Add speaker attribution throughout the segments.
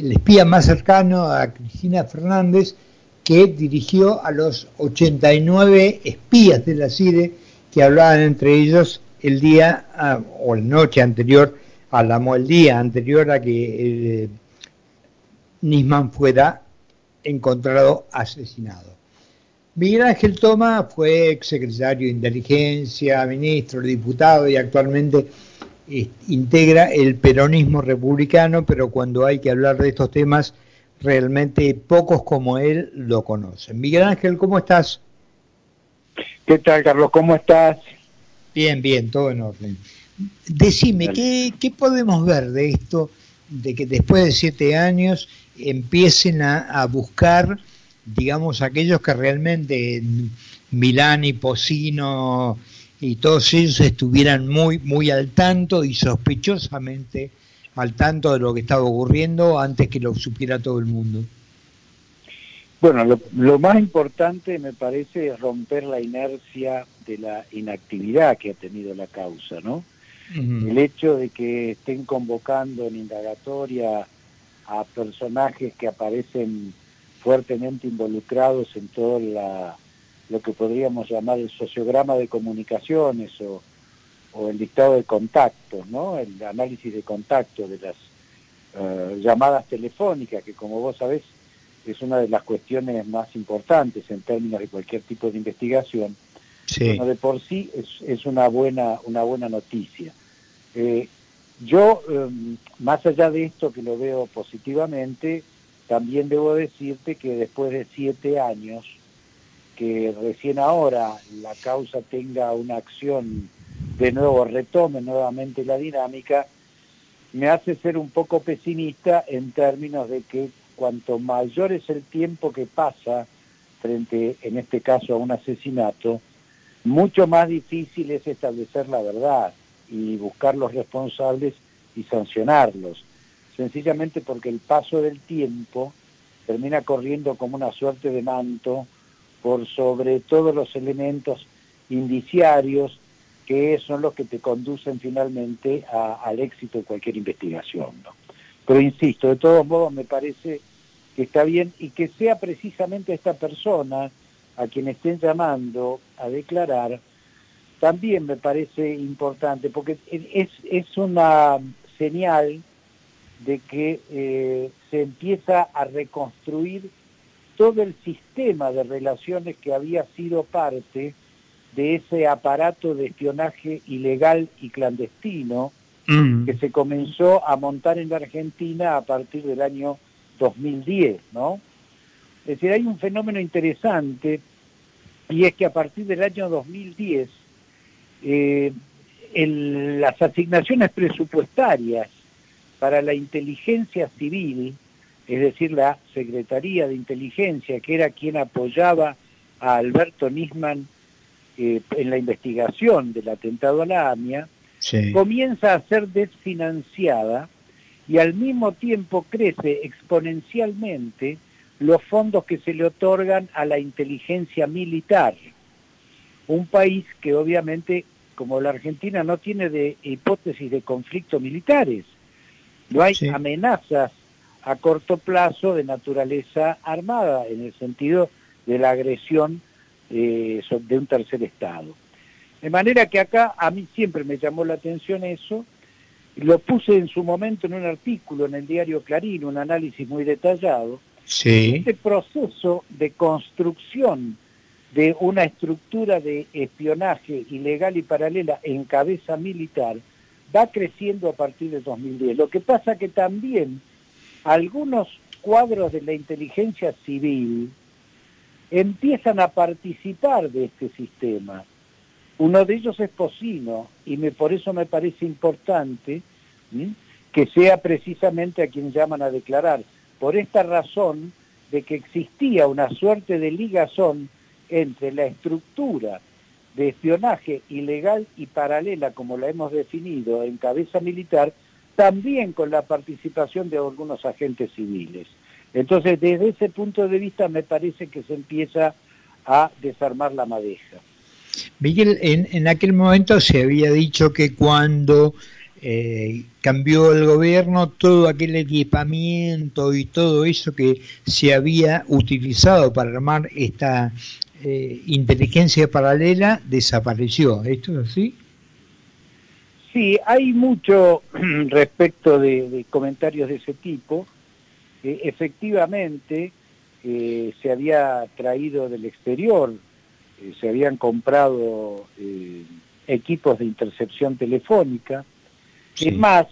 Speaker 1: el espía más cercano a Cristina Fernández, que dirigió a los 89 espías de la CIDE que hablaban entre ellos el día ah, o la noche anterior a la, el día anterior a que eh, Nisman fuera encontrado asesinado. Miguel Ángel Toma fue exsecretario de Inteligencia, ministro, diputado y actualmente integra el peronismo republicano, pero cuando hay que hablar de estos temas, realmente pocos como él lo conocen. Miguel Ángel, ¿cómo estás?
Speaker 2: ¿Qué tal, Carlos? ¿Cómo estás?
Speaker 1: Bien, bien, todo en orden. Decime, ¿qué, podemos ver de esto, de que después de siete años empiecen a, buscar, digamos, aquellos que realmente Milán y Pocino y todos ellos estuvieran muy, muy al tanto y sospechosamente al tanto de lo que estaba ocurriendo antes que lo supiera todo el mundo?
Speaker 2: Bueno, lo, más importante me parece es romper la inercia de la inactividad que ha tenido la causa, ¿no? El hecho de que estén convocando en indagatoria a personajes que aparecen fuertemente involucrados en todo la, lo que podríamos llamar el sociograma de comunicaciones o, el dictado de contactos, ¿no? el análisis de contacto de las eh, llamadas telefónicas, que como vos sabés es una de las cuestiones más importantes en términos de cualquier tipo de investigación, bueno, de por sí es, es, una, buena, una buena noticia. Eh, yo, em, más allá de esto que lo veo positivamente, también debo decirte que después de siete años, que recién ahora la causa tenga una acción de nuevo, retome nuevamente la dinámica, me hace ser un poco pesimista en términos de que cuanto mayor es el tiempo que pasa frente, en este caso, a un asesinato, mucho más difícil es establecer la verdad y buscar los responsables y sancionarlos, sencillamente porque el paso del tiempo termina corriendo como una suerte de manto por sobre todos los elementos indiciarios que son los que te conducen finalmente al éxito de cualquier investigación. Pero insisto, de todos modos me parece que está bien y que sea precisamente esta persona a quien estén llamando a declarar, también me parece importante, porque es, es una señal de que eh, se empieza a reconstruir todo el sistema de relaciones que había sido parte de ese aparato de espionaje ilegal y clandestino mm. que se comenzó a montar en la Argentina a partir del año 2010, ¿no? Es decir, hay un fenómeno interesante y es que a partir del año 2010 eh, las asignaciones presupuestarias para la inteligencia civil, es decir, la Secretaría de Inteligencia, que era quien apoyaba a Alberto Nisman eh, en la investigación del atentado a la AMIA, comienza a ser desfinanciada y al mismo tiempo crece exponencialmente los fondos que se le otorgan a la inteligencia militar. Un país que obviamente, como la Argentina, no tiene de hipótesis de conflictos militares. No hay amenazas a corto plazo de naturaleza armada, en el sentido de la agresión eh, de un tercer Estado. De manera que acá a mí siempre me llamó la atención eso, lo puse en su momento en un artículo en el diario Clarín, un análisis muy detallado, este proceso de construcción de una estructura de espionaje ilegal y paralela en cabeza militar va creciendo a partir de 2010. Lo que pasa que también algunos cuadros de la inteligencia civil empiezan a participar de este sistema. Uno de ellos es Pocino y por eso me parece importante que sea precisamente a quien llaman a declarar por esta razón de que existía una suerte de ligazón entre la estructura de espionaje ilegal y paralela, como la hemos definido en cabeza militar, también con la participación de algunos agentes civiles. Entonces, desde ese punto de vista, me parece que se empieza a desarmar la madeja.
Speaker 1: Miguel, en, en aquel momento se había dicho que cuando eh, cambió el gobierno, todo aquel equipamiento y todo eso que se había utilizado para armar esta eh, inteligencia paralela desapareció. ¿Esto es así?
Speaker 2: Sí, hay mucho respecto de, comentarios de ese tipo. Eh, efectivamente, se había traído del exterior, se habían comprado equipos de intercepción telefónica, es más,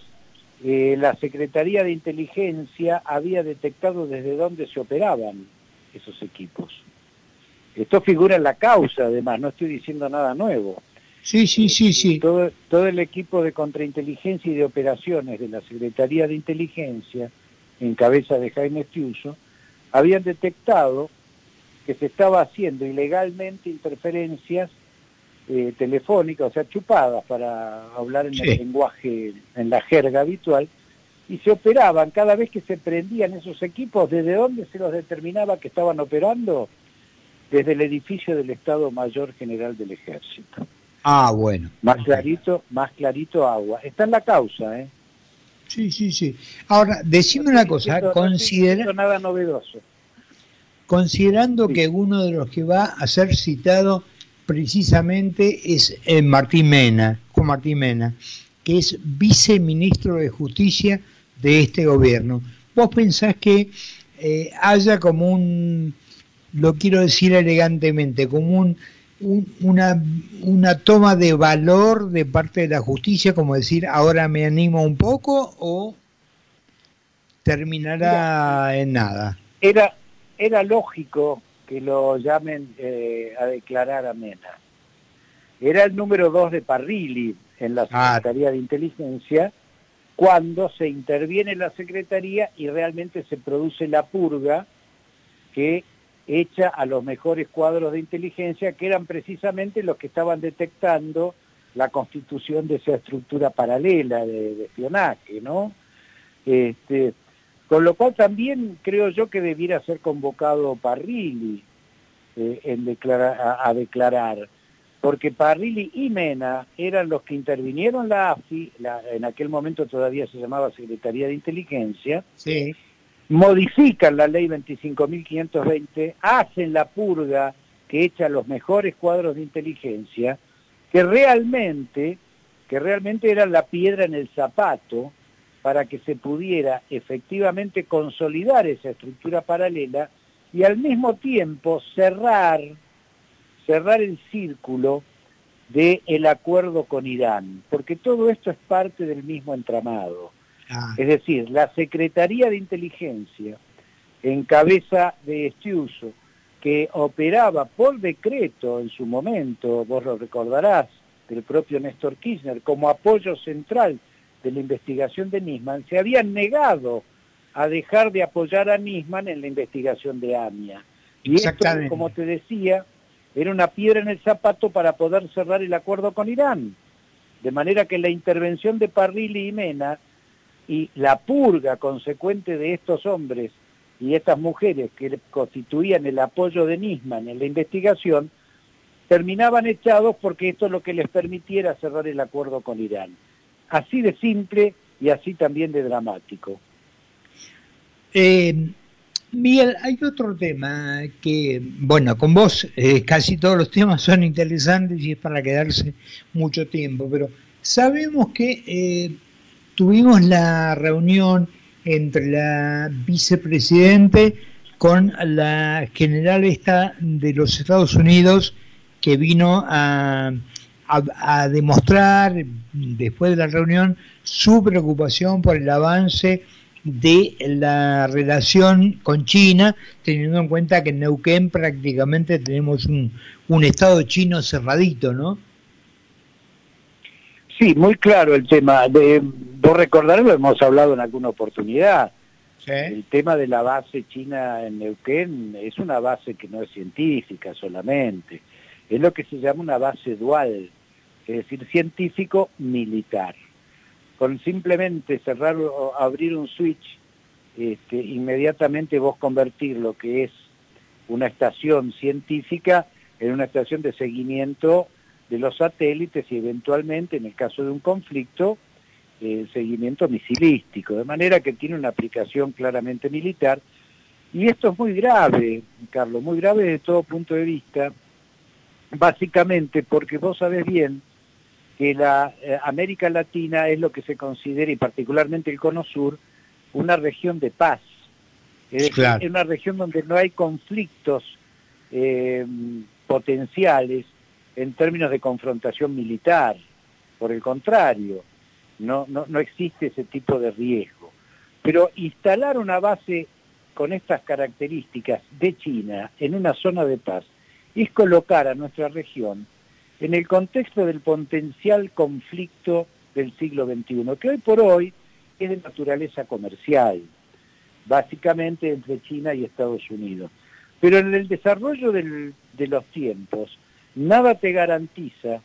Speaker 2: eh, la Secretaría de Inteligencia había detectado desde dónde se operaban esos equipos. Esto figura en la causa, además, no estoy diciendo nada nuevo.
Speaker 1: Sí, sí, sí, sí.
Speaker 2: Todo, todo el equipo de contrainteligencia y de operaciones de la Secretaría de Inteligencia, en cabeza de Jaime Estiuso, habían detectado que se estaba haciendo ilegalmente interferencias eh, telefónica, o sea, chupadas para hablar en el lenguaje, en la jerga habitual, y se operaban cada vez que se prendían esos equipos, ¿desde dónde se los determinaba que estaban operando? Desde el edificio del Estado Mayor General del Ejército.
Speaker 1: Ah, bueno.
Speaker 2: Más clarito, más clarito agua. Está en la causa, ¿eh?
Speaker 1: Sí, sí, sí. Ahora, decime una cosa,
Speaker 2: considera... nada novedoso.
Speaker 1: Considerando que uno de los que va a ser citado precisamente es eh, Martín Mena, Juan Martín Mena, que es viceministro de Justicia de este gobierno. ¿Vos pensás que eh, haya como un, lo quiero decir elegantemente, como un, una, una toma de valor de parte de la justicia, como decir, ahora me animo un poco o terminará en nada?
Speaker 2: Era, era lógico que lo llamen eh, a declarar a Mena. Era el número dos de Parrilli en la ah. Secretaría de Inteligencia cuando se interviene la Secretaría y realmente se produce la purga que echa a los mejores cuadros de inteligencia, que eran precisamente los que estaban detectando la constitución de esa estructura paralela de, espionaje, ¿no? Este, con lo cual también creo yo que debiera ser convocado Parrilli eh, a, declarar, porque Parrilli y Mena eran los que intervinieron la AFI, en aquel momento todavía se llamaba Secretaría de Inteligencia, modifican la ley 25.520, hacen la purga que echa los mejores cuadros de inteligencia, que realmente, que realmente eran la piedra en el zapato para que se pudiera efectivamente consolidar esa estructura paralela y al mismo tiempo cerrar, cerrar el círculo del el acuerdo con Irán, porque todo esto es parte del mismo entramado. Ah. Es decir, la Secretaría de Inteligencia, en cabeza de Estiuso, que operaba por decreto en su momento, vos lo recordarás, del propio Néstor Kirchner, como apoyo central de la investigación de Nisman se habían negado a dejar de apoyar a Nisman en la investigación de AMIA. Y esto, como te decía, era una piedra en el zapato para poder cerrar el acuerdo con Irán. De manera que la intervención de Parrilli y Mena y la purga consecuente de estos hombres y estas mujeres que constituían el apoyo de Nisman en la investigación, terminaban echados porque esto es lo que les permitiera cerrar el acuerdo con Irán así de simple y así también de dramático.
Speaker 1: Eh, Miguel, hay otro tema que, bueno, con vos eh, casi todos los temas son interesantes y es para quedarse mucho tiempo, pero sabemos que eh, tuvimos la reunión entre la vicepresidente con la general esta de los Estados Unidos que vino a a, demostrar después de la reunión su preocupación por el avance de la relación con China, teniendo en cuenta que en Neuquén prácticamente tenemos un, un estado chino cerradito, ¿no?
Speaker 2: Sí, muy claro el tema. De, vos recordarás, lo hemos hablado en alguna oportunidad. El tema de la base china en Neuquén es una base que no es científica solamente, es lo que se llama una base dual, es decir, científico militar. Con simplemente cerrar o abrir un switch, este, inmediatamente vos convertir lo que es una estación científica en una estación de seguimiento de los satélites y eventualmente, en el caso de un conflicto, el seguimiento misilístico, de manera que tiene una aplicación claramente militar. Y esto es muy grave, Carlos, muy grave desde todo punto de vista, básicamente porque vos sabés bien que la eh, América Latina es lo que se considera, y particularmente el Cono Sur, una región de paz. Es una región donde no hay conflictos eh, potenciales en términos de confrontación militar. Por el contrario, no, no, no existe ese tipo de riesgo. Pero instalar una base con estas características de China en una zona de paz es colocar a nuestra región en el contexto del potencial conflicto del siglo XXI, que hoy por hoy es de naturaleza comercial, básicamente entre China y Estados Unidos. Pero en el desarrollo de los tiempos, nada te garantiza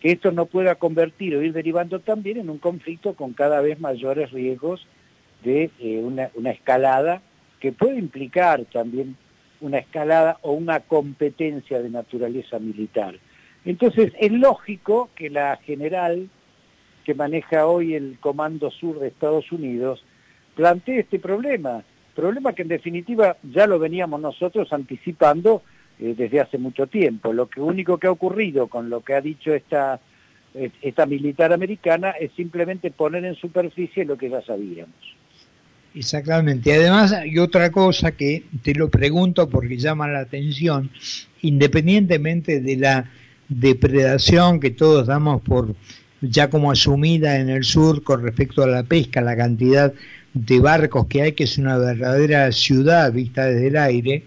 Speaker 2: que esto no pueda convertir o ir derivando también en un conflicto con cada vez mayores riesgos de eh, una, escalada que puede implicar también una escalada o una competencia de naturaleza militar. Entonces es lógico que la general que maneja hoy el Comando Sur de Estados Unidos plantee este problema, problema que en definitiva ya lo veníamos nosotros anticipando eh, desde hace mucho tiempo. Lo que único que ha ocurrido con lo que ha dicho esta, esta militar americana es simplemente poner en superficie lo que ya sabíamos.
Speaker 1: Exactamente. Además hay otra cosa que te lo pregunto porque llama la atención, independientemente de la depredación que todos damos por ya como asumida en el sur con respecto a la pesca, la cantidad de barcos que hay, que es una verdadera ciudad vista desde el aire,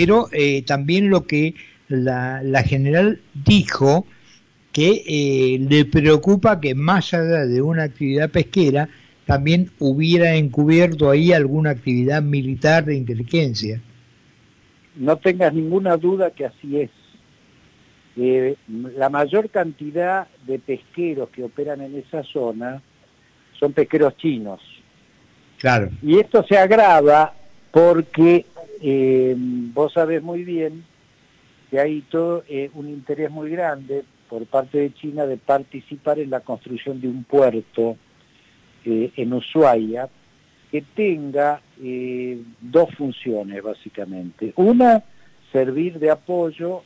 Speaker 1: pero eh, también lo que la, general dijo, que eh, le preocupa que más allá de una actividad pesquera, también hubiera encubierto ahí alguna actividad militar de inteligencia.
Speaker 2: No tengas ninguna duda que así es. Eh, la mayor cantidad de pesqueros que operan en esa zona son pesqueros chinos.
Speaker 1: Claro.
Speaker 2: Y esto se agrava porque eh, vos sabés muy bien que hay todo eh, un interés muy grande por parte de China de participar en la construcción de un puerto eh, en Ushuaia que tenga dos funciones básicamente. Una, servir de apoyo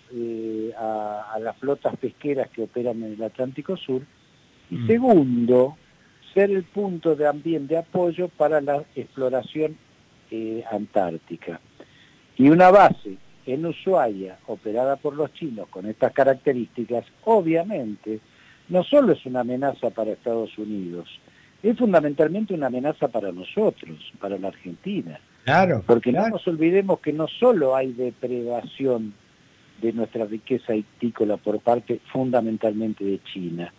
Speaker 2: a, las flotas pesqueras que operan en el Atlántico Sur. Y mm. segundo, ser el punto de ambiente de apoyo para la exploración antártica. Y una base en Ushuaia, operada por los chinos con estas características, obviamente no solo es una amenaza para Estados Unidos, es fundamentalmente una amenaza para nosotros, para la Argentina.
Speaker 1: Claro.
Speaker 2: Porque no nos olvidemos que no solo hay depredación de nuestra riqueza hictícola por parte fundamentalmente de China,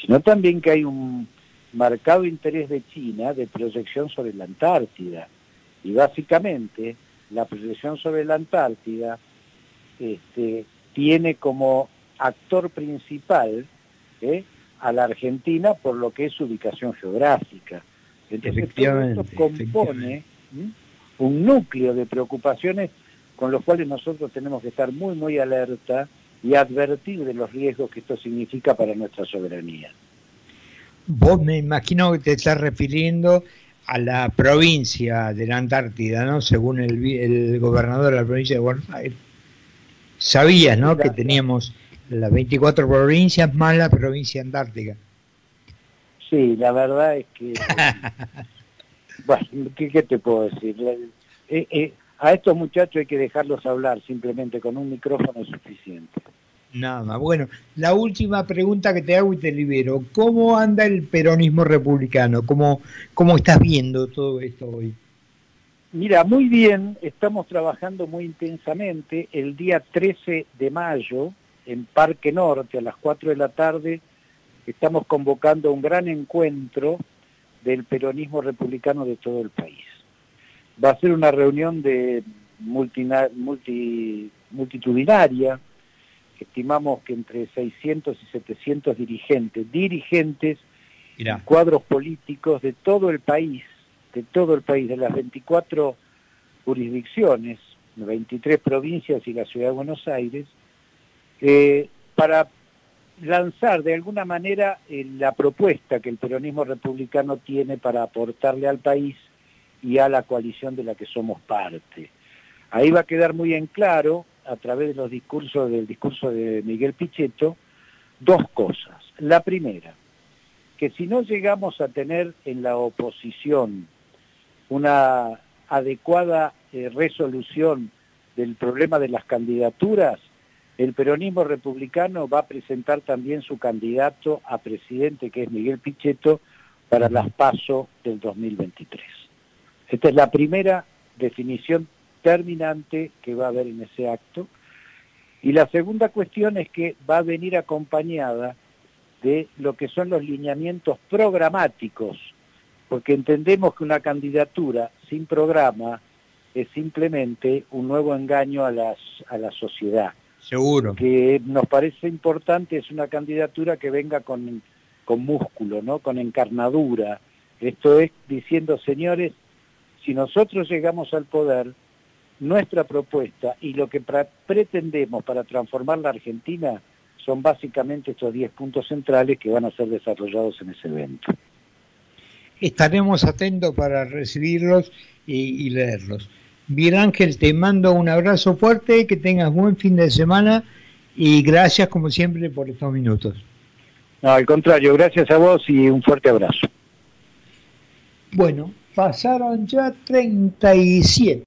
Speaker 2: sino también que hay un marcado interés de China de proyección sobre la Antártida. Y básicamente la proyección sobre la Antártida este, tiene como actor principal ¿eh? a la Argentina por lo que es su ubicación geográfica. Entonces todo esto compone un núcleo de preocupaciones con los cuales nosotros tenemos que estar muy, muy alerta y advertir de los riesgos que esto significa para nuestra soberanía.
Speaker 1: Vos me imagino que te estás refiriendo a la provincia de la Antártida, ¿no? Según el, gobernador de la provincia de Buenos Aires. Sabías, ¿no? Que teníamos las 24 provincias más la provincia antártica.
Speaker 2: Sí, la verdad es que... bueno, ¿qué, te puedo decir? Eh, eh, a estos muchachos hay que dejarlos hablar, simplemente con un micrófono es suficiente.
Speaker 1: Nada más. Bueno, la última pregunta que te hago y te libero. ¿Cómo anda el peronismo republicano? ¿Cómo, cómo estás viendo todo esto hoy?
Speaker 2: Mira, muy bien, estamos trabajando muy intensamente. El día 13 de mayo, en Parque Norte, a las 4 de la tarde, estamos convocando un gran encuentro del peronismo republicano de todo el país. Va a ser una reunión de multi, multitudinaria, estimamos que entre 600 y 700 dirigentes, dirigentes, cuadros políticos de todo el país, de todo el país, de las 24 jurisdicciones, 23 provincias y la ciudad de Buenos Aires, eh, para lanzar de alguna manera eh, la propuesta que el peronismo republicano tiene para aportarle al país y a la coalición de la que somos parte. Ahí va a quedar muy en claro, a través de los discursos del discurso de Miguel Pichetto, dos cosas. La primera, que si no llegamos a tener en la oposición una adecuada eh, resolución del problema de las candidaturas, el peronismo republicano va a presentar también su candidato a presidente, que es Miguel Pichetto, para las PASO del 2023. Esta es la primera definición terminante que va a haber en ese acto. Y la segunda cuestión es que va a venir acompañada de lo que son los lineamientos programáticos, porque entendemos que una candidatura sin programa es simplemente un nuevo engaño a, las, a la sociedad.
Speaker 1: Seguro.
Speaker 2: Que nos parece importante es una candidatura que venga con, con músculo, ¿no? con encarnadura. Esto es diciendo, señores, si nosotros llegamos al poder, nuestra propuesta y lo que pretendemos para transformar la Argentina son básicamente estos 10 puntos centrales que van a ser desarrollados en ese evento.
Speaker 1: Estaremos atentos para recibirlos y, y leerlos. Bien Ángel, te mando un abrazo fuerte, que tengas buen fin de semana y gracias como siempre por estos minutos.
Speaker 2: No, al contrario, gracias a vos y un fuerte abrazo.
Speaker 1: Bueno, pasaron ya 37.